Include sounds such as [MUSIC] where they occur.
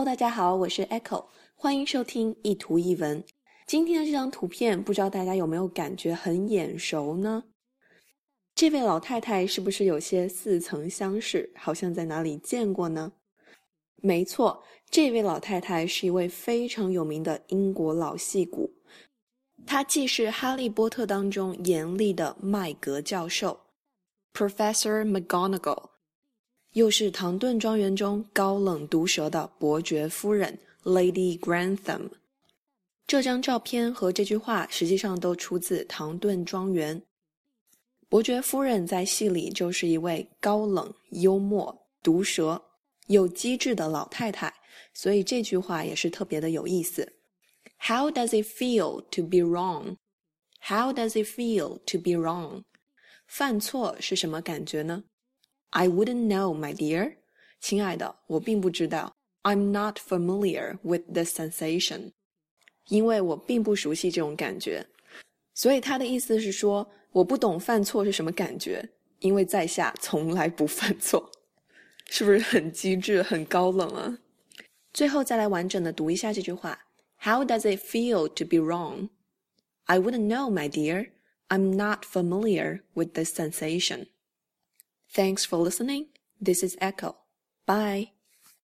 Hello，大家好，我是 Echo，欢迎收听一图一文。今天的这张图片，不知道大家有没有感觉很眼熟呢？这位老太太是不是有些似曾相识，好像在哪里见过呢？没错，这位老太太是一位非常有名的英国老戏骨，她既是《哈利波特》当中严厉的麦格教授 （Professor McGonagall）。又是唐顿庄园中高冷毒舌的伯爵夫人 Lady Grantham。这张照片和这句话实际上都出自唐顿庄园。伯爵夫人在戏里就是一位高冷、幽默、毒舌又机智的老太太，所以这句话也是特别的有意思。How does it feel to be wrong? How does it feel to be wrong? 犯错是什么感觉呢 ？I wouldn't know, my dear，亲爱的，我并不知道。I'm not familiar with the sensation，因为我并不熟悉这种感觉。所以他的意思是说，我不懂犯错是什么感觉，因为在下从来不犯错。是不是很机智、很高冷啊？最后再来完整的读一下这句话：How does [LAUGHS] it feel to be wrong? I wouldn't know, my dear. I'm not familiar with the sensation. Thanks for listening. This is Echo. Bye.